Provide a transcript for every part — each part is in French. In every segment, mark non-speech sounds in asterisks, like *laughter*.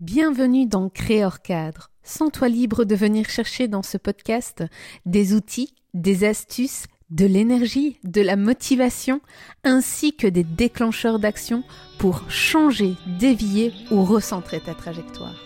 Bienvenue dans Créor Cadre. Sens-toi libre de venir chercher dans ce podcast des outils, des astuces, de l'énergie, de la motivation, ainsi que des déclencheurs d'action pour changer, dévier ou recentrer ta trajectoire.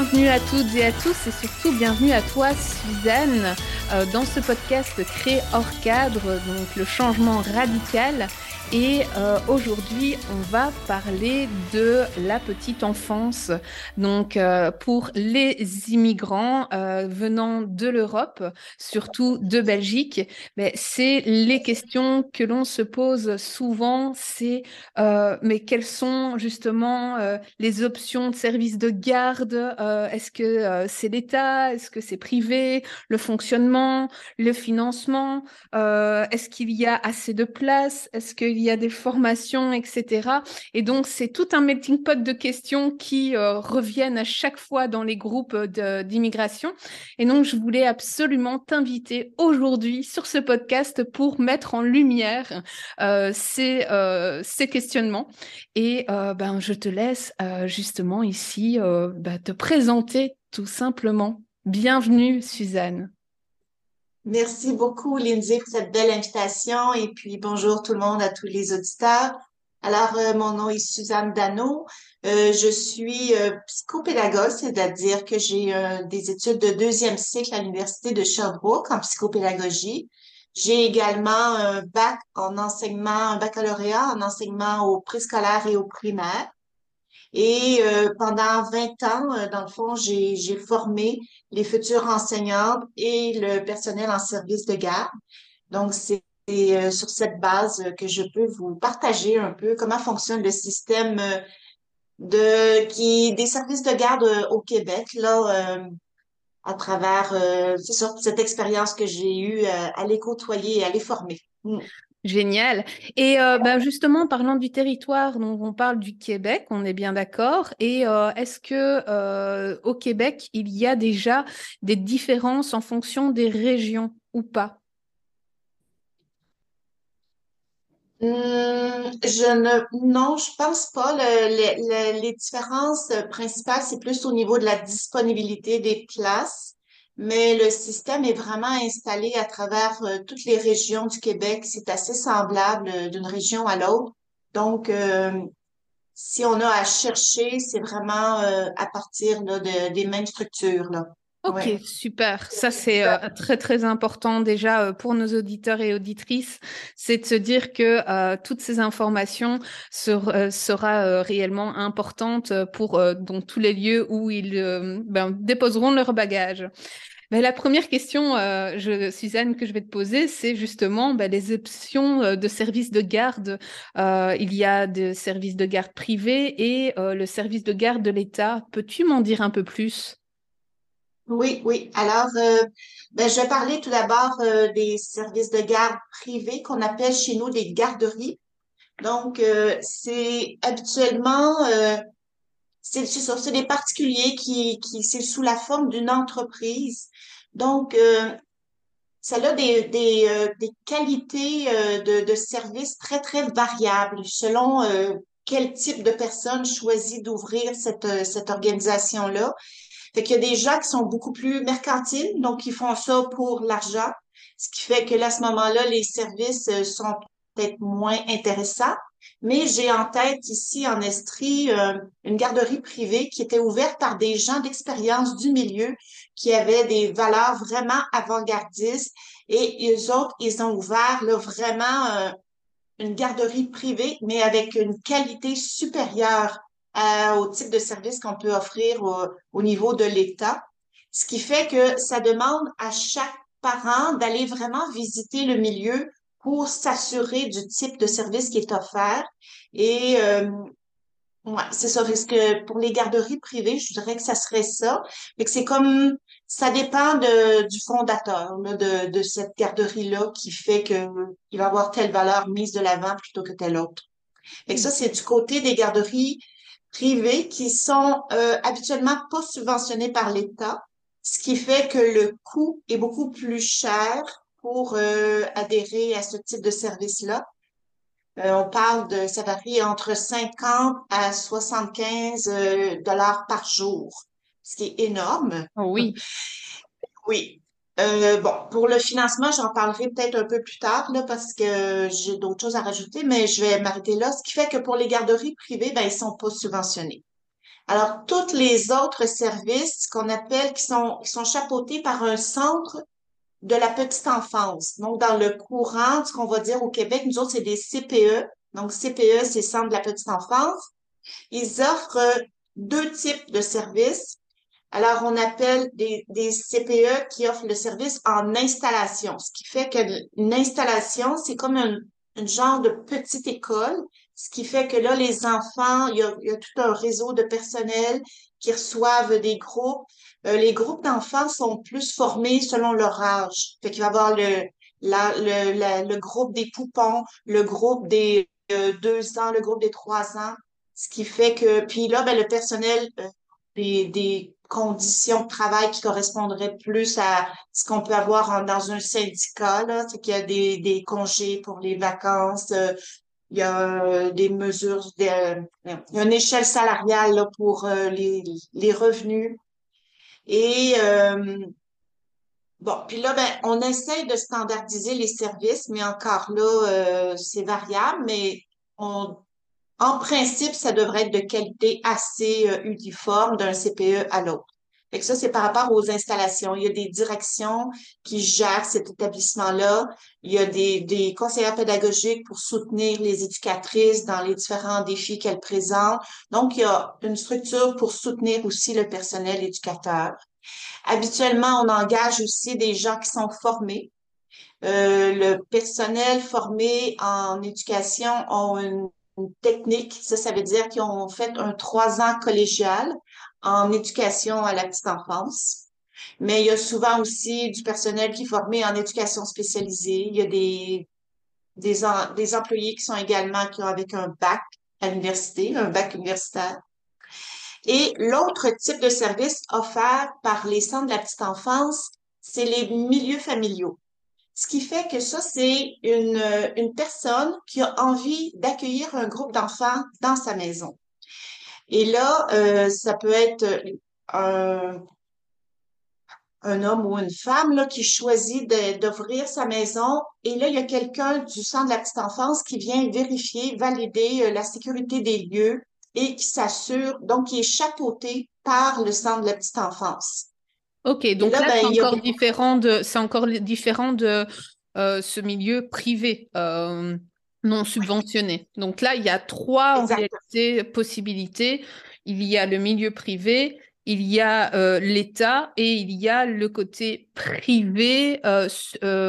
Bienvenue à toutes et à tous et surtout bienvenue à toi Suzanne euh, dans ce podcast créé hors cadre, donc le changement radical et euh, aujourd'hui, on va parler de la petite enfance. Donc, euh, pour les immigrants euh, venant de l'Europe, surtout de Belgique, ben, c'est les questions que l'on se pose souvent. C'est mais quelles sont justement les options de services de garde Est-ce que c'est l'État Est-ce que c'est privé Le fonctionnement, le financement Est-ce qu'il y a assez de place Est-ce qu'il il y a des formations, etc. Et donc, c'est tout un melting pot de questions qui euh, reviennent à chaque fois dans les groupes d'immigration. Et donc, je voulais absolument t'inviter aujourd'hui sur ce podcast pour mettre en lumière euh, ces, euh, ces, questionnements. Et ben, je te laisse justement ici ben, te présenter tout simplement. Bienvenue, Suzanne. Merci beaucoup, Lindsay, pour cette belle invitation. Et puis, bonjour tout le monde, à tous les auditeurs. Alors, euh, mon nom est Suzanne Dano. Euh, je suis euh, psychopédagogue, c'est-à-dire que j'ai des études de deuxième cycle à l'Université de Sherbrooke en psychopédagogie. J'ai également un bac en enseignement, un baccalauréat en enseignement au préscolaire et au primaire. Et euh, pendant 20 ans, euh, dans le fond, j'ai formé les futures enseignantes et le personnel en service de garde. Donc, c'est euh, sur cette base que je peux vous partager un peu comment fonctionne le système de qui des services de garde au Québec là à travers c'est cette expérience que j'ai eue à les côtoyer et à les former. Mm. Génial. Et euh, bah, justement, parlant du territoire, donc on parle du Québec, on est bien d'accord. Et euh, est-ce que euh, au Québec, il y a déjà des différences en fonction des régions ou pas? Hum, je ne, non, je pense pas. les différences principales, c'est plus au niveau de la disponibilité des places mais le système est vraiment installé à travers euh, toutes les régions du Québec. C'est assez semblable euh, d'une région à l'autre. Donc, euh, si on a à chercher, c'est vraiment à partir de, des mêmes structures. Là. Ok, super. Ça, c'est très, très important déjà pour nos auditeurs et auditrices. C'est de se dire que toutes ces informations ser, sera réellement importante pour donc, tous les lieux où ils ben, déposeront leur bagage. Ben, la première question, euh, je, Suzanne, que je vais te poser, c'est justement ben, les options euh, de services de garde. Euh, il y a des services de garde privés et le service de garde de l'État. Peux-tu m'en dire un peu plus? Oui, oui. Alors, ben, je vais parler tout d'abord des services de garde privés qu'on appelle chez nous des garderies. Donc, c'est habituellement c'est c'est des particuliers qui, qui c'est sous la forme d'une entreprise. Donc, euh, ça a des, des, euh, des qualités euh, de, de services très, très variables selon euh, quel type de personne choisit d'ouvrir cette, cette organisation-là. Fait qu'il y a des gens qui sont beaucoup plus mercantiles, donc ils font ça pour l'argent, ce qui fait que là, à ce moment-là, les services sont peut-être moins intéressants. Mais j'ai en tête ici en Estrie euh, une garderie privée qui était ouverte par des gens d'expérience du milieu qui avaient des valeurs vraiment avant-gardistes et eux autres, ils ont ouvert là, vraiment euh, une garderie privée, mais avec une qualité supérieure au type de service qu'on peut offrir au, au niveau de l'État. Ce qui fait que ça demande à chaque parents d'aller vraiment visiter le milieu pour s'assurer du type de service qui est offert. Et euh, ouais, c'est ça. Parce que pour les garderies privées, je dirais que ça serait ça. Mais que c'est comme ça dépend de, du fondateur de, de cette garderie-là qui fait que il va avoir telle valeur mise de l'avant plutôt que telle autre. Et ça, c'est du côté des garderies privées qui sont euh, habituellement pas subventionnées par l'État, ce qui fait que le coût est beaucoup plus cher pour euh, adhérer à ce type de service-là. Euh, on parle de, ça varie entre 50 à 75 euh, dollars par jour, ce qui est énorme. Oui. Oui. Euh, bon, pour le financement, j'en parlerai peut-être un peu plus tard, là, parce que j'ai d'autres choses à rajouter, mais je vais m'arrêter là. Ce qui fait que pour les garderies privées, ben, ils sont pas subventionnés. Alors, tous les autres services qu'on appelle, qui sont, qui sont chapeautés par un centre de la petite enfance. Donc, dans le courant, ce qu'on va dire au Québec, nous autres, c'est des CPE. Donc, CPE, c'est Centre de la petite enfance. Ils offrent deux types de services. Alors, on appelle des, des CPE qui offrent le service en installation, ce qui fait qu'une installation, c'est comme un, genre de petite école, ce qui fait que là, les enfants, il y a, il y a tout un réseau de personnel qui reçoivent des groupes euh, les groupes d'enfants sont plus formés selon leur âge. Fait qu'il va y avoir le, la, le, le groupe des poupons, le groupe des euh, deux ans, le groupe des trois ans. Ce qui fait que, puis là, ben, le personnel, euh, des, des conditions de travail qui correspondraient plus à ce qu'on peut avoir dans un syndicat, c'est qu'il y a des, des congés pour les vacances, il y a des mesures, il y a une échelle salariale là, pour les, les revenus. Et euh, bon, puis là, ben, on essaye de standardiser les services, mais encore là, euh, c'est variable, mais on, en principe, ça devrait être de qualité assez euh, uniforme d'un CPE à l'autre. Fait ça, c'est par rapport aux installations. Il y a des directions qui gèrent cet établissement-là. Il y a des, des conseillers pédagogiques pour soutenir les éducatrices dans les différents défis qu'elles présentent. Donc, il y a une structure pour soutenir aussi le personnel éducateur. Habituellement, on engage aussi des gens qui sont formés. Euh, le personnel formé en éducation une, une technique, ça, ça veut dire qu'ils ont fait un trois ans collégial en éducation à la petite enfance. Mais il y a souvent aussi du personnel qui est formé en éducation spécialisée. Il y a des, employés qui sont également qui ont avec un bac à l'université, un bac universitaire. Et l'autre type de service offert par les centres de la petite enfance, c'est les milieux familiaux. Ce qui fait que ça, c'est une, une personne qui a envie d'accueillir un groupe d'enfants dans sa maison. Et là, euh, ça peut être un, un homme ou une femme là, qui choisit d'ouvrir sa maison. Et là, il y a quelqu'un du centre de la petite enfance qui vient vérifier, valider euh, la sécurité des lieux et qui s'assure, donc qui est chapeauté par le centre de la petite enfance. OK, donc là, ben, c'est encore, différent de, c'est encore différent de euh, ce milieu privé euh, non subventionné. Donc là, il y a trois en réalité possibilités. Il y a le milieu privé, il y a euh, l'État et il y a le côté privé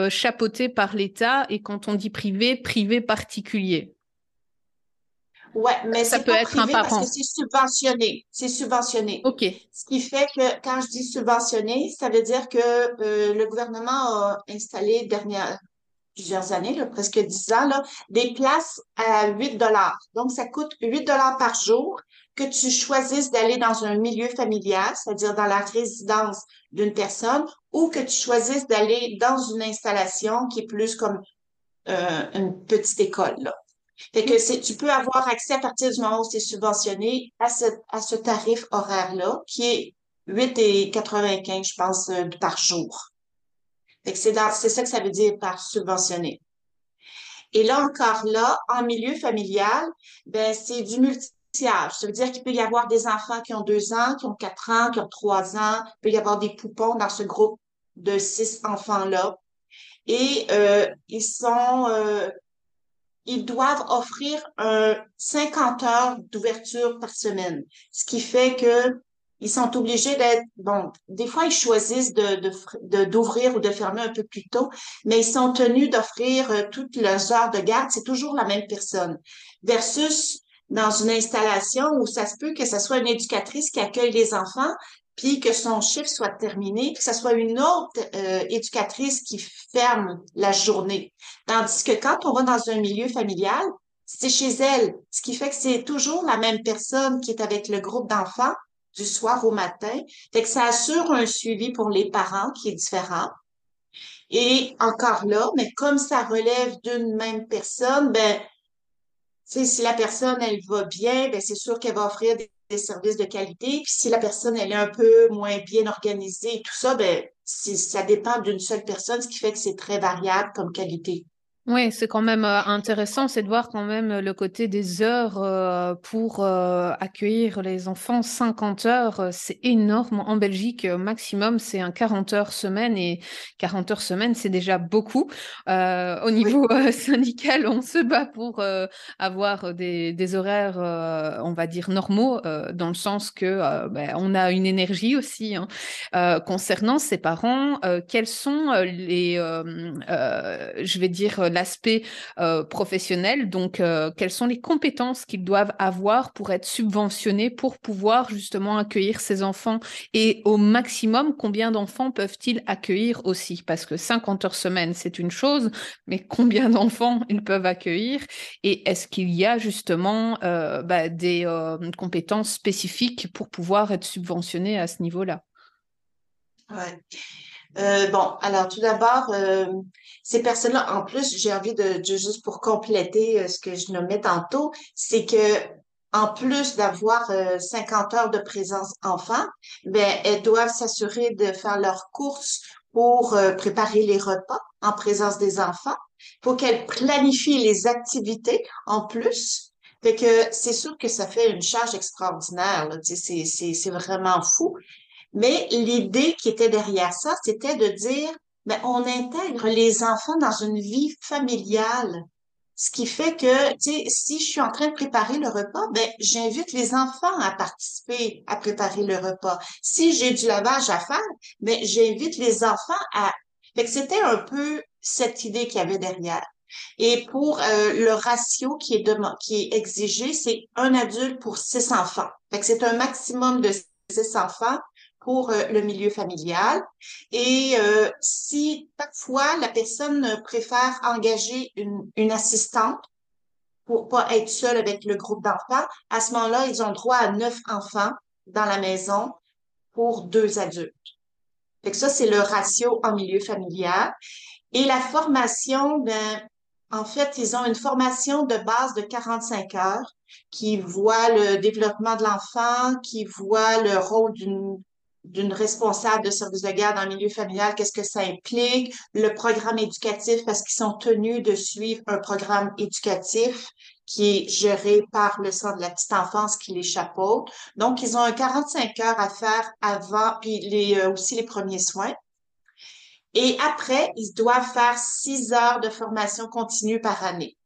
chapeauté par l'État. Et quand on dit privé, privé particulier. Ouais, mais ça peut être un parent. Parce que c'est subventionné. C'est subventionné. OK. Ce qui fait que quand je dis subventionné, ça veut dire que euh, le gouvernement a installé dernière plusieurs années, là, presque dix ans, là, des places à 8 dollars. Donc, ça coûte 8 dollars par jour que tu choisisses d'aller dans un milieu familial, c'est-à-dire dans la résidence d'une personne, ou que tu choisisses d'aller dans une installation qui est plus comme euh, une petite école. Là. Fait que c'est, tu peux avoir accès à partir du moment où c'est subventionné à ce, à ce tarif horaire-là, qui est 8,95, je pense, euh, par jour. Fait que c'est, dans, c'est ça que ça veut dire par subventionné. Et là encore là, en milieu familial, ben c'est du multi-âge. Ça veut dire qu'il peut y avoir des enfants qui ont deux ans, qui ont quatre ans, qui ont trois ans. Il peut y avoir des poupons dans ce groupe de six enfants-là. Et euh, ils sont euh, ils doivent offrir un 50 heures d'ouverture par semaine, ce qui fait que ils sont obligés d'être, bon, des fois, ils choisissent d'ouvrir ou de fermer un peu plus tôt, mais ils sont tenus d'offrir euh, toutes leurs heures de garde. C'est toujours la même personne. Versus dans une installation où ça se peut que ce soit une éducatrice qui accueille les enfants, puis que son chiffre soit terminé, que ce soit une autre euh, éducatrice qui ferme la journée. Tandis que quand on va dans un milieu familial, c'est chez elle, ce qui fait que c'est toujours la même personne qui est avec le groupe d'enfants, du soir au matin. Fait que ça assure un suivi pour les parents qui est différent. Et encore là, mais comme ça relève d'une même personne, ben, si la personne, elle va bien, ben, c'est sûr qu'elle va offrir des, services de qualité. Puis si la personne, elle est un peu moins bien organisée et tout ça, ben, ça dépend d'une seule personne, ce qui fait que c'est très variable comme qualité. Oui, c'est quand même euh, intéressant, c'est de voir quand même le côté des heures euh, pour euh, accueillir les enfants. 50 heures, c'est énorme. En Belgique, maximum, c'est un 40 heures semaine et 40 heures semaine, c'est déjà beaucoup. au niveau *laughs* syndical, on se bat pour avoir des, des horaires, on va dire, normaux, dans le sens que ben, on a une énergie aussi. Hein. concernant ses parents, quels sont les, je vais dire, l'aspect euh, professionnel. Donc, euh, quelles sont les compétences qu'ils doivent avoir pour être subventionnés, pour pouvoir justement accueillir ces enfants Et au maximum, combien d'enfants peuvent-ils accueillir aussi? Parce que 50 heures semaine, c'est une chose, mais combien d'enfants ils peuvent accueillir? Et est-ce qu'il y a justement euh, bah, des compétences spécifiques pour pouvoir être subventionnés à ce niveau-là? Euh, bon, alors tout d'abord, euh, ces personnes-là, en plus, j'ai envie de, juste pour compléter euh, ce que je nommais tantôt, c'est que en plus d'avoir 50 heures de présence enfant, ben elles doivent s'assurer de faire leurs courses pour préparer les repas en présence des enfants. Faut qu'elles planifient les activités en plus. Fait que c'est sûr que ça fait une charge extraordinaire. C'est vraiment fou. Mais l'idée qui était derrière ça, c'était de dire, mais ben, on intègre les enfants dans une vie familiale. Ce qui fait que, tu sais, si je suis en train de préparer le repas, ben, j'invite les enfants à participer à préparer le repas. Si j'ai du lavage à faire, ben, j'invite les enfants à... Fait que c'était un peu cette idée qu'il y avait derrière. Et pour euh, le ratio qui est, qui est exigé, c'est un adulte pour six enfants. Fait que c'est un maximum de six enfants pour euh, le milieu familial. Et euh, si parfois la personne préfère engager une, une assistante pour pas être seule avec le groupe d'enfants, à ce moment-là, ils ont droit à neuf enfants dans la maison pour deux adultes. Fait que ça, c'est le ratio en milieu familial. Et la formation, ben, en fait, ils ont une formation de base de 45 heures qui voit le développement de l'enfant, qui voit le rôle d'une d'une responsable de service de garde en milieu familial, qu'est-ce que ça implique, le programme éducatif, parce qu'ils sont tenus de suivre un programme éducatif qui est géré par le Centre de la petite enfance qui les chapeaute. Donc, ils ont un 45 heures à faire avant, puis les, euh, aussi les premiers soins. Et après, ils doivent faire six heures de formation continue par année.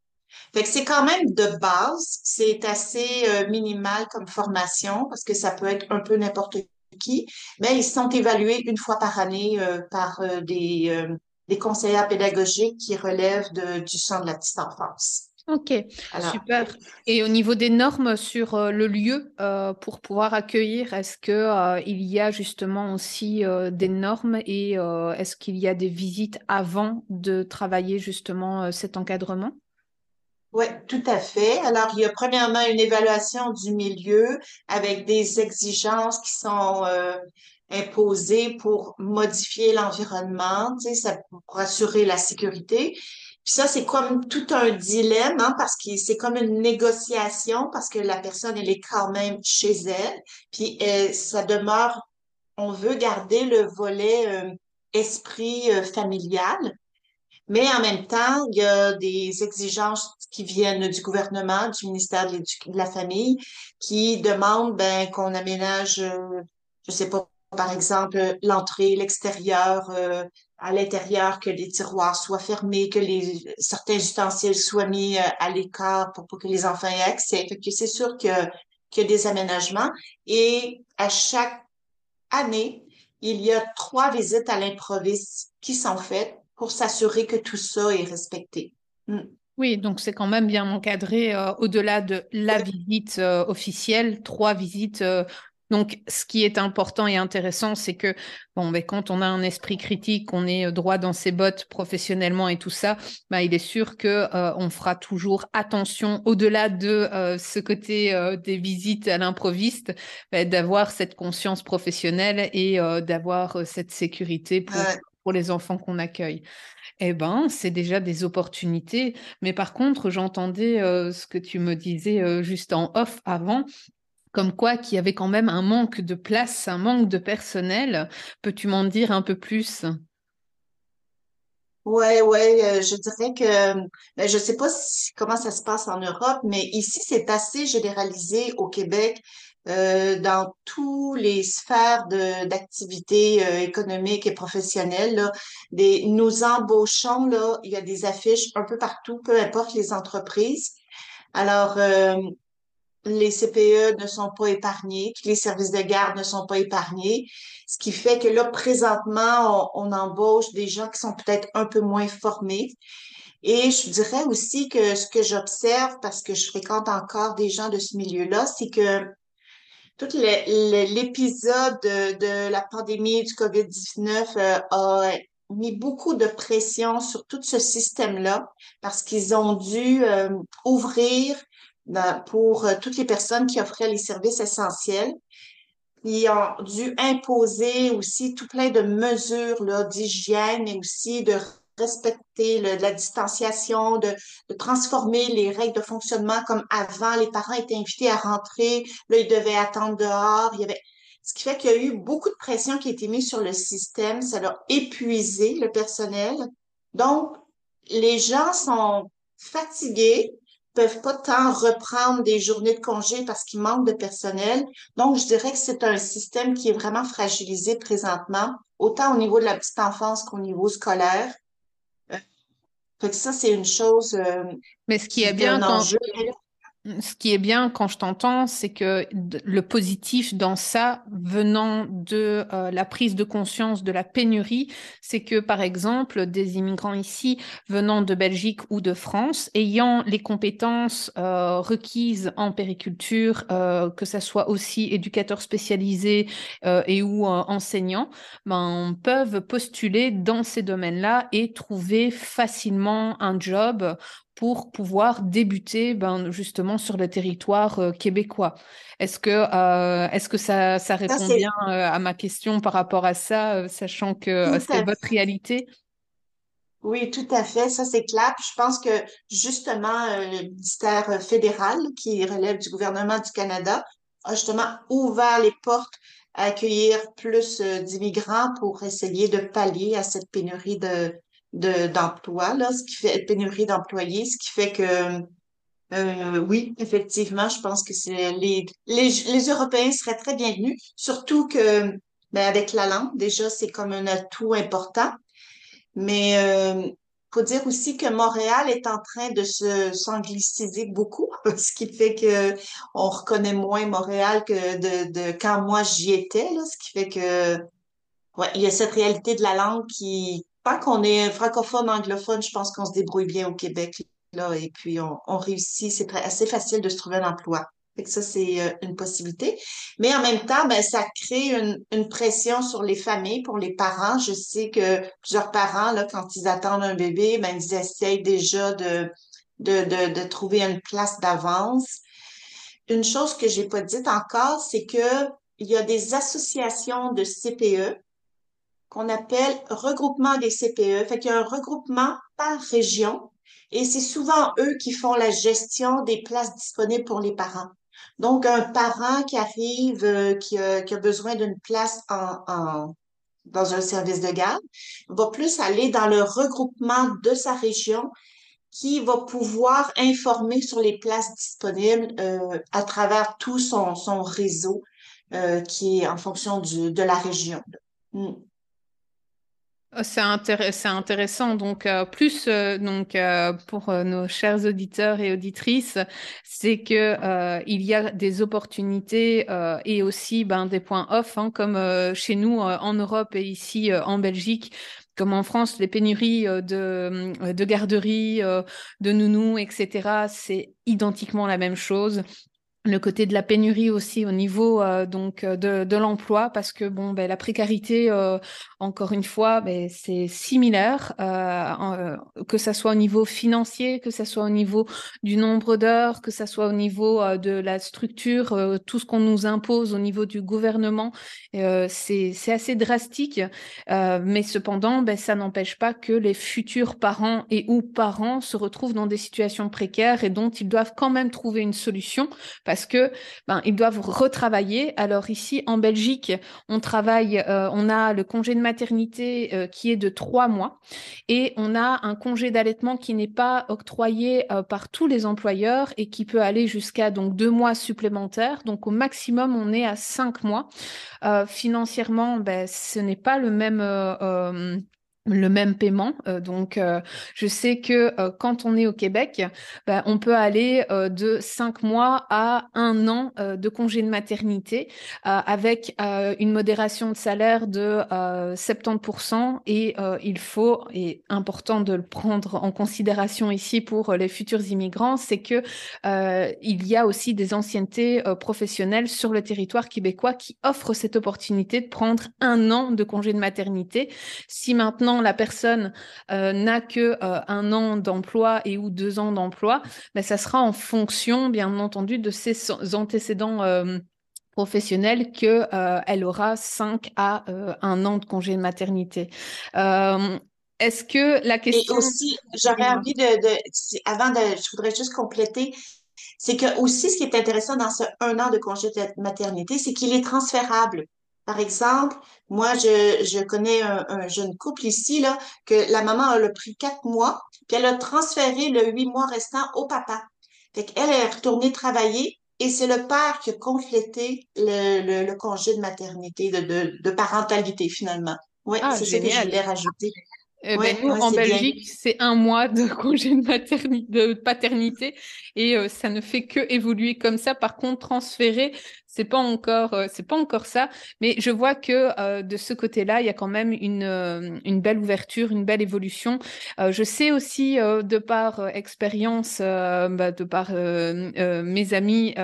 Fait que c'est quand même de base, c'est assez euh, minimal comme formation parce que ça peut être un peu n'importe qui, mais ils sont évalués une fois par année euh, par euh, des, euh, des conseillers pédagogiques qui relèvent de, du centre de la petite enfance. Ok, super. Et au niveau des normes sur le lieu pour pouvoir accueillir, est-ce que il y a justement aussi des normes et est-ce qu'il y a des visites avant de travailler justement cet encadrement? Oui, tout à fait. Alors, il y a premièrement une évaluation du milieu avec des exigences qui sont euh, imposées pour modifier l'environnement, tu sais, ça, pour assurer la sécurité. Puis ça, c'est comme tout un dilemme, hein, parce que c'est comme une négociation, parce que la personne, elle est quand même chez elle. Puis euh, ça demeure, on veut garder le volet euh, esprit familial. Mais en même temps, il y a des exigences qui viennent du gouvernement, du ministère de, la Famille, qui demandent ben, qu'on aménage, euh, je sais pas, par exemple, l'entrée, l'extérieur, euh, à l'intérieur, que les tiroirs soient fermés, que les certains ustensiles soient mis euh, à l'écart pour, que les enfants aient accès. C'est sûr que qu'il y a des aménagements et à chaque année, il y a trois visites à l'improviste qui sont faites pour s'assurer que tout ça est respecté. Mm. Oui, donc c'est quand même bien encadré euh, au-delà de la visite euh, officielle, trois visites euh, donc, ce qui est important et intéressant, c'est que bon, ben, quand on a un esprit critique, on est droit dans ses bottes professionnellement et tout ça, ben, il est sûr que on fera toujours attention au-delà de ce côté des visites à l'improviste, ben, d'avoir cette conscience professionnelle et d'avoir cette sécurité pour, pour les enfants qu'on accueille. Eh ben, c'est déjà des opportunités. Mais par contre, j'entendais ce que tu me disais juste en off avant, comme quoi qu'il y avait quand même un manque de place, un manque de personnel. Peux-tu m'en dire un peu plus? Ouais, ouais, euh, je dirais que ben, je sais pas comment ça se passe en Europe, mais ici c'est assez généralisé au Québec euh, dans tous les sphères d'activité euh, économique et professionnelle. Là, des, nous embauchons là, il y a des affiches un peu partout, peu importe les entreprises. Alors, les CPE ne sont pas épargnés, les services de garde ne sont pas épargnés, ce qui fait que là, présentement, on, embauche des gens qui sont peut-être un peu moins formés. Et je dirais aussi que ce que j'observe, parce que je fréquente encore des gens de ce milieu-là, c'est que tout l'épisode de, la pandémie du COVID-19 euh, a mis beaucoup de pression sur tout ce système-là parce qu'ils ont dû euh, ouvrir pour euh, toutes les personnes qui offraient les services essentiels. Ils ont dû imposer aussi tout plein de mesures d'hygiène et aussi de respecter la distanciation, de, transformer les règles de fonctionnement comme avant. Les parents étaient invités à rentrer, là, ils devaient attendre dehors. Il y avait... Ce qui fait qu'il y a eu beaucoup de pression qui a été mise sur le système. Ça a épuisé le personnel. Donc, les gens sont fatigués, peuvent pas tant reprendre des journées de congé parce qu'il manque de personnel. Donc, je dirais que c'est un système qui est vraiment fragilisé présentement, autant au niveau de la petite enfance qu'au niveau scolaire. Fait que ça, c'est une chose. Euh, Mais ce qui, est bien quand, ce qui est bien quand je t'entends, c'est que le positif dans ça, venant de euh, la prise de conscience de la pénurie, c'est que par exemple, des immigrants ici venant de Belgique ou de France, ayant les compétences euh, requises en périculture, euh, que ce soit aussi éducateurs spécialisés et ou enseignants, ben, peuvent postuler dans ces domaines-là et trouver facilement un job pour pouvoir débuter ben, justement sur le territoire euh, québécois. Est-ce que, euh, est-ce que ça, ça répond bien euh, à ma question par rapport à ça, sachant que c'est votre réalité? Oui, tout à fait. Ça, c'est clair. je pense que justement, le ministère fédéral qui relève du gouvernement du Canada a justement ouvert les portes à accueillir plus d'immigrants pour essayer de pallier à cette pénurie de, d'emploi, là, ce qui fait pénurie d'employés, ce qui fait que euh, oui, effectivement, je pense que c'est les, les, les Européens seraient très bienvenus, surtout que ben, avec la langue, déjà, c'est comme un atout important. Mais euh, faut dire aussi que Montréal est en train de se s'angliciser beaucoup, *laughs* ce qui fait que on reconnaît moins Montréal que de, de quand moi j'y étais, là, ce qui fait que ouais, il y a cette réalité de la langue qui Tant qu'on est francophone, anglophone, je pense qu'on se débrouille bien au Québec, là, et puis on, réussit. C'est assez facile de se trouver un emploi. Fait que ça, c'est euh, une possibilité. Mais en même temps, ben, ça crée une, une, pression sur les familles, pour les parents. Je sais que plusieurs parents, là, quand ils attendent un bébé, ben, ils essayent déjà de, de, de, de trouver une place d'avance. Une chose que j'ai pas dite encore, c'est que il y a des associations de CPE qu'on appelle regroupement des CPE. Fait qu'il y a un regroupement par région et c'est souvent eux qui font la gestion des places disponibles pour les parents. Donc, un parent qui arrive, euh, qui, a, besoin d'une place dans un service de garde, va plus aller dans le regroupement de sa région qui va pouvoir informer sur les places disponibles euh, à travers tout son, réseau euh, qui est en fonction de la région. Hmm. Euh, c'est intéressant. Donc, euh, plus euh, donc, pour nos chers auditeurs et auditrices, c'est que il y a des opportunités et aussi ben, des points off, hein, comme chez nous en Europe et ici en Belgique comme en France, les pénuries de, de garderies, de nounous, etc., c'est identiquement la même chose le côté de la pénurie aussi au niveau euh, donc euh, de, de l'emploi parce que bon ben la précarité euh, encore une fois ben, c'est similaire que ça soit au niveau financier que ça soit au niveau du nombre d'heures que ça soit au niveau de la structure tout ce qu'on nous impose au niveau du gouvernement c'est c'est assez drastique mais cependant ben, ça n'empêche pas que les futurs parents et ou parents se retrouvent dans des situations précaires et dont ils doivent quand même trouver une solution que ben, ils doivent retravailler. Alors ici en Belgique, on travaille, euh, on a le congé de maternité euh, qui est de trois mois et on a un congé d'allaitement qui n'est pas octroyé euh, par tous les employeurs et qui peut aller jusqu'à donc deux mois supplémentaires. Donc au maximum, on est à cinq mois. financièrement, ben, ce n'est pas le même le même paiement. Euh, donc, euh, je sais que euh, quand on est au Québec, bah, on peut aller de cinq mois à un an de congé de maternité avec une modération de salaire de 70% et il faut, et important de le prendre en considération ici pour les futurs immigrants, c'est que il y a aussi des anciennetés professionnelles sur le territoire québécois qui offrent cette opportunité de prendre un an de congé de maternité. Si maintenant la personne euh, n'a que euh, un an d'emploi et ou deux ans d'emploi, mais ben, ça sera en fonction, bien entendu, de ses antécédents euh, professionnels que elle aura cinq à un an de congé de maternité. Est-ce que la question... Et aussi, j'aurais envie de, avant de, je voudrais juste compléter, c'est que aussi ce qui est intéressant dans ce un an de congé de maternité, c'est qu'il est transférable. Par exemple, moi, je, je connais un, jeune couple ici, là, que la maman a le pris quatre mois, puis elle a transféré le huit mois restant au papa. Fait qu'elle est retournée travailler et c'est le père qui a complété le, le, congé de maternité, de, de, de parentalité finalement. Oui, ah, c'est ce que je voulais rajouter. Eh ben, nous, en Belgique, c'est un mois de *laughs* congé de, maternité, de paternité et euh, ça ne fait que évoluer comme ça. Par contre, transférer, c'est pas encore euh, c'est pas encore ça mais je vois que euh, de ce côté-là il y a quand même une euh, belle ouverture une belle évolution. Je sais aussi de par expérience bah, de par mes amis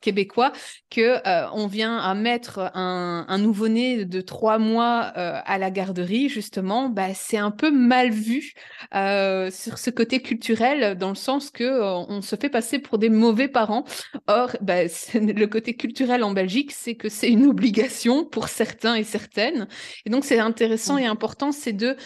québécois que on vient à mettre un, un nouveau-né de trois mois à la garderie justement. Bah, c'est un peu mal vu sur ce côté culturel dans le sens que on se fait passer pour des mauvais parents. Or bah, *laughs* le côté culturel culturel en Belgique, c'est que c'est une obligation pour certains et certaines. Et donc, c'est intéressant et important, c'est de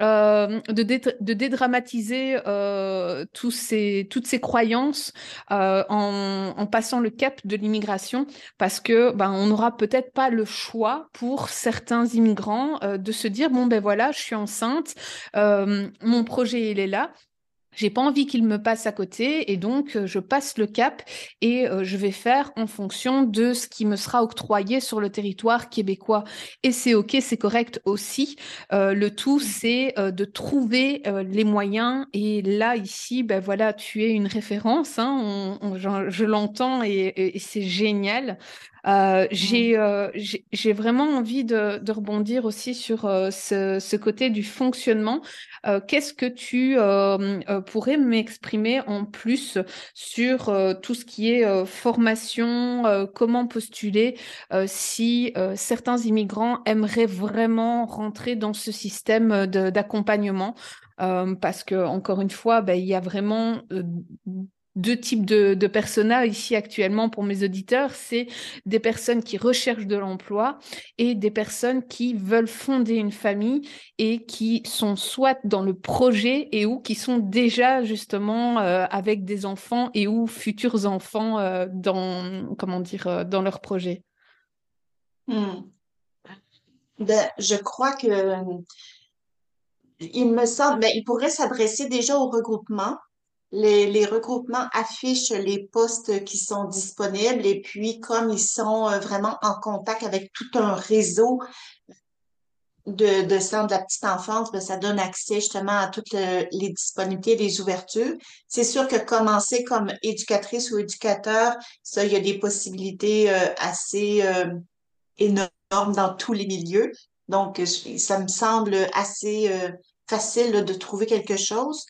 euh, de, de, dédramatiser euh, tous ces, toutes ces croyances euh, en, en, passant le cap de l'immigration parce que ben, on n'aura peut-être pas le choix pour certains immigrants de se dire bon ben voilà je suis enceinte mon projet il est là j'ai pas envie qu'il me passe à côté et donc euh, je passe le cap et euh, je vais faire en fonction de ce qui me sera octroyé sur le territoire québécois. Et c'est ok, c'est correct aussi. Euh, le tout, mmh. c'est de trouver les moyens. Et là, ici, ben voilà, tu es une référence. Hein, je, l'entends et, et c'est génial. Euh, mmh. euh, j'ai j'ai vraiment envie de, de, rebondir aussi sur euh, ce, ce, côté du fonctionnement. Qu'est-ce que tu pourrais m'exprimer en plus sur tout ce qui est formation, comment postuler si certains immigrants aimeraient vraiment rentrer dans ce système d'accompagnement? Parce que encore une fois, ben, il y a vraiment deux types de, de personas ici actuellement pour mes auditeurs. C'est des personnes qui recherchent de l'emploi et des personnes qui veulent fonder une famille et qui sont soit dans le projet et ou qui sont déjà justement euh, avec des enfants et ou futurs enfants euh, dans comment dire euh, dans leur projet. Hmm. Ben, je crois que il me semble, ben, il pourrait s'adresser déjà au regroupement les, les, regroupements affichent les postes qui sont disponibles et puis comme ils sont euh, vraiment en contact avec tout un réseau de, de centre de la petite enfance, ben, ça donne accès justement à toutes les disponibilités, les ouvertures. C'est sûr que commencer comme éducatrice ou éducateur, ça, il y a des possibilités euh, assez euh, énormes dans tous les milieux. Donc, ça me semble assez euh, facile de trouver quelque chose.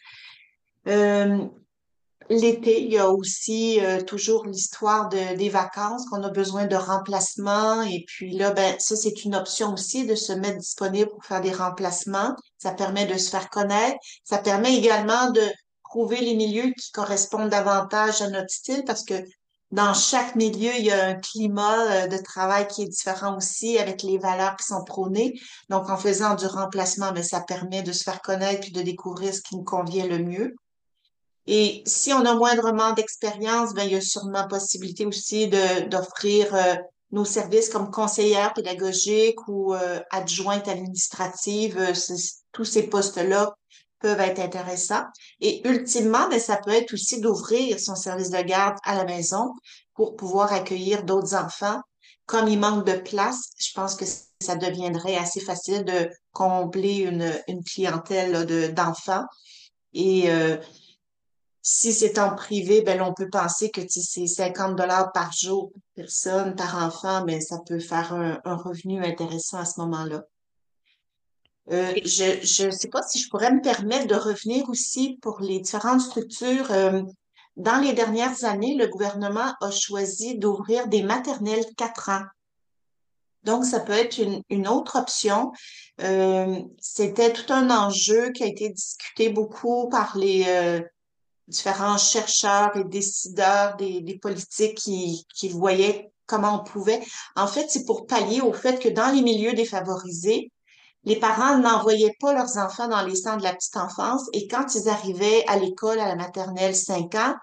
L'été, il y a aussi euh, toujours l'histoire de, des vacances, qu'on a besoin de remplacements. Et puis là, ben, ça, c'est une option aussi de se mettre disponible pour faire des remplacements. Ça permet de se faire connaître. Ça permet également de trouver les milieux qui correspondent davantage à notre style parce que dans chaque milieu, il y a un climat euh, de travail qui est différent aussi avec les valeurs qui sont prônées. Donc, en faisant du remplacement, mais ben, ça permet de se faire connaître et de découvrir ce qui nous convient le mieux. Et si on a moindrement d'expérience, ben, il y a sûrement possibilité aussi d'offrir euh, nos services comme conseillère pédagogique ou euh, adjointe administrative. Euh, tous ces postes-là peuvent être intéressants. Et ultimement, ben, ça peut être aussi d'ouvrir son service de garde à la maison pour pouvoir accueillir d'autres enfants. Comme il manque de place, je pense que ça deviendrait assez facile de combler une, une clientèle de, d'enfants. Et si c'est en privé, ben on peut penser que c'est 50 dollars par jour par personne, par enfant, mais ça peut faire un, revenu intéressant à ce moment-là. Euh, je ne sais pas si je pourrais me permettre de revenir aussi pour les différentes structures. Euh, dans les dernières années, le gouvernement a choisi d'ouvrir des maternelles 4 ans. Donc, ça peut être une, une autre option. Euh, c'était tout un enjeu qui a été discuté beaucoup par les, différents chercheurs et décideurs des, politiques qui, qui voyaient comment on pouvait. En fait, c'est pour pallier au fait que dans les milieux défavorisés, les parents n'envoyaient pas leurs enfants dans les centres de la petite enfance et quand ils arrivaient à l'école, à la maternelle 5 ans,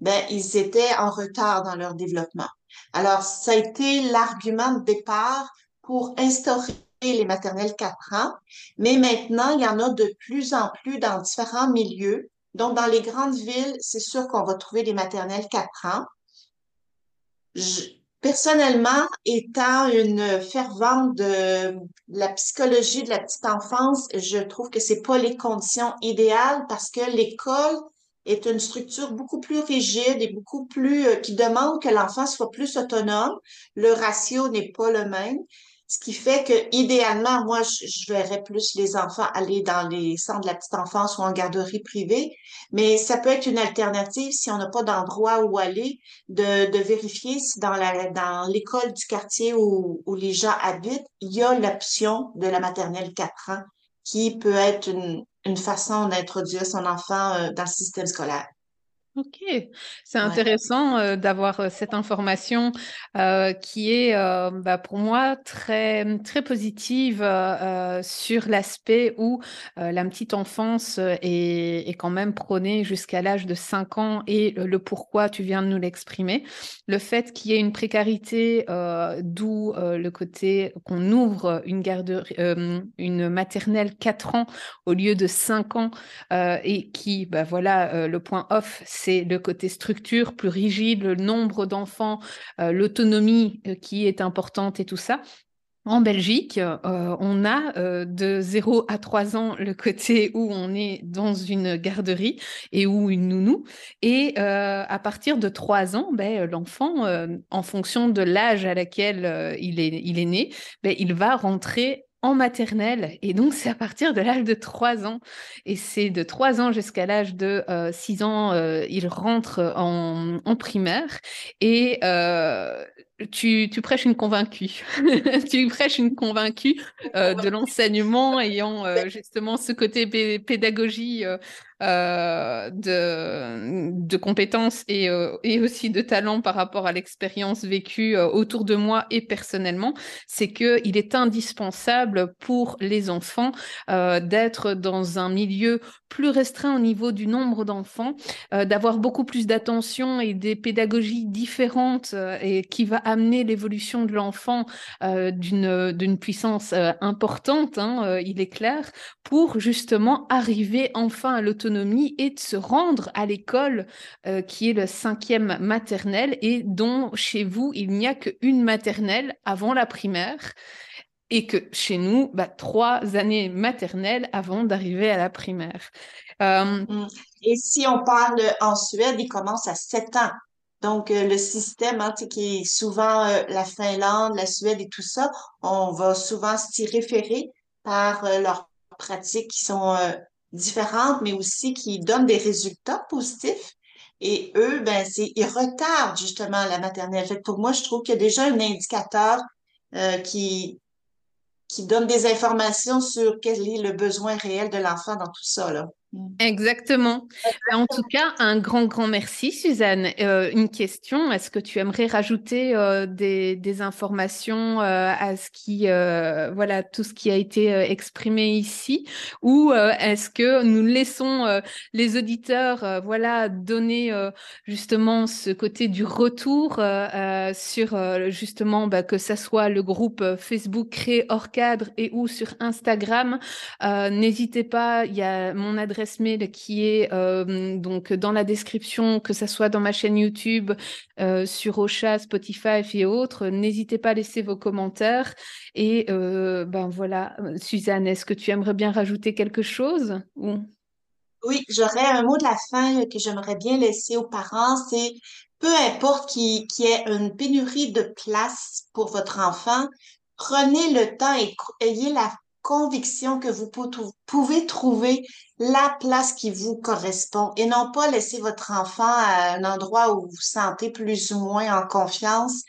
ben, ils étaient en retard dans leur développement. Alors, ça a été l'argument de départ pour instaurer les maternelles 4 ans, mais maintenant, il y en a de plus en plus dans différents milieux donc, dans les grandes villes, c'est sûr qu'on va trouver des maternelles 4 ans. personnellement, étant une fervente de la psychologie de la petite enfance, je trouve que c'est pas les conditions idéales parce que l'école est une structure beaucoup plus rigide et beaucoup plus euh, qui demande que l'enfant soit plus autonome. Le ratio n'est pas le même. Ce qui fait que, idéalement, moi, je, verrais plus les enfants aller dans les centres de la petite enfance ou en garderie privée, mais ça peut être une alternative si on n'a pas d'endroit où aller, de, de vérifier si dans la, dans l'école du quartier où, où les gens habitent, il y a l'option de la maternelle 4 ans qui peut être une, une façon d'introduire son enfant euh, dans le système scolaire. Ok, c'est intéressant euh, d'avoir euh, cette information euh, qui est bah, pour moi très, très positive sur l'aspect où la petite enfance est, est, quand même prônée jusqu'à l'âge de 5 ans et le pourquoi tu viens de nous l'exprimer. Le fait qu'il y ait une précarité, d'où le côté qu'on ouvre une, garderie, une maternelle 4 ans au lieu de 5 ans et qui, bah, voilà, le point off, c'est le côté structure plus rigide, le nombre d'enfants, euh, l'autonomie euh, qui est importante et tout ça. En Belgique, euh, on a de 0 à 3 ans le côté où on est dans une garderie et où une nounou. Et à partir de 3 ans, ben, l'enfant, en fonction de l'âge à laquelle il, est, il est né, ben, il va rentrer en maternelle. Et donc, c'est à partir de l'âge de 3 ans. Et c'est de 3 ans jusqu'à l'âge de 6 euh, ans, euh, il rentre en, en primaire. Et euh, tu, tu, prêches une convaincue. *laughs* tu prêches une convaincue de l'enseignement ayant justement ce côté pédagogie euh, de, compétences et, euh, et, aussi de talent par rapport à l'expérience vécue euh, autour de moi et personnellement, c'est que il est indispensable pour les enfants d'être dans un milieu plus restreint au niveau du nombre d'enfants, d'avoir beaucoup plus d'attention et des pédagogies différentes et qui va amener l'évolution de l'enfant d'une d'une puissance importante, hein, il est clair, pour justement arriver enfin à l'autonomie et de se rendre à l'école euh, qui est le cinquième maternelle et dont chez vous, il n'y a qu'une maternelle avant la primaire. et que chez nous, bah, trois années maternelles avant d'arriver à la primaire. Euh, mm. Et si on parle en Suède, il commence à sept ans. Donc, euh, le système, hein, qui est souvent la Finlande, la Suède et tout ça, on va souvent s'y référer par leurs pratiques qui sont différentes, mais aussi qui donnent des résultats positifs. Et eux, ben, c'est, ils retardent justement la maternelle. Fait pour moi, je trouve qu'il y a déjà un indicateur qui, qui donne des informations sur quel est le besoin réel de l'enfant dans tout ça. Là. Mm. Exactement. En tout cas, un grand, grand merci, Suzanne. Euh, une question, est-ce que tu aimerais rajouter euh, des, des, informations euh, à ce qui, voilà, tout ce qui a été exprimé ici? Ou est-ce que nous laissons les auditeurs, voilà, donner justement ce côté du retour sur justement bah, que ça soit le groupe Facebook Créé hors cadre et ou sur Instagram? N'hésitez pas, il y a mon adresse mail qui est euh, donc dans la description, que ce soit dans ma chaîne YouTube, euh, sur Ocha, Spotify et autres. N'hésitez pas à laisser vos commentaires. Et euh, ben voilà, Suzanne, est-ce que tu aimerais bien rajouter quelque chose Oui, j'aurais un mot de la fin que j'aimerais bien laisser aux parents, c'est peu importe qu'il y ait une pénurie de place pour votre enfant, prenez le temps et ayez la conviction que vous pouvez trouver la place qui vous correspond et non pas laisser votre enfant à un endroit où vous vous sentez plus ou moins en confiance.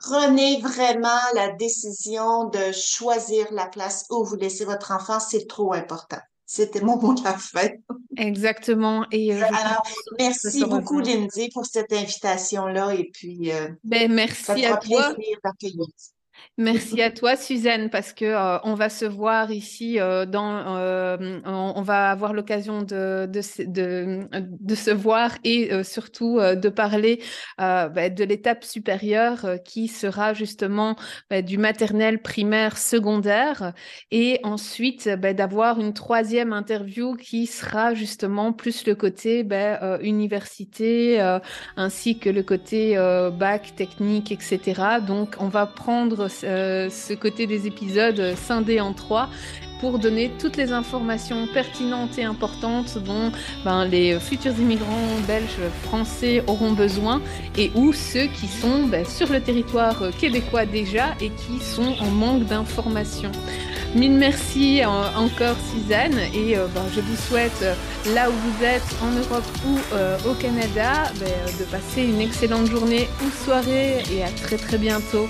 Prenez vraiment la décision de choisir la place où vous laissez votre enfant, c'est trop important. C'était mon mot de la fin. Exactement. Et euh, Alors, merci beaucoup, Lindsay, pour cette invitation-là. Et puis, euh, ben, merci à toi. Merci à toi, Suzanne, parce que euh, on va se voir ici euh, euh, on, va avoir l'occasion de, se voir et surtout de parler bah, de l'étape supérieure qui sera justement bah, du maternel, primaire, secondaire, et ensuite bah, d'avoir une troisième interview qui sera justement plus le côté université ainsi que le côté bac, technique, etc. Donc, on va prendre euh, ce côté des épisodes scindés en trois pour donner toutes les informations pertinentes et importantes dont ben, les futurs immigrants belges, français auront besoin et où ceux qui sont ben, sur le territoire québécois déjà et qui sont en manque d'informations. Mille merci euh, encore Suzanne et euh, ben, je vous souhaite là où vous êtes en Europe ou au Canada de passer une excellente journée ou soirée et à très très bientôt.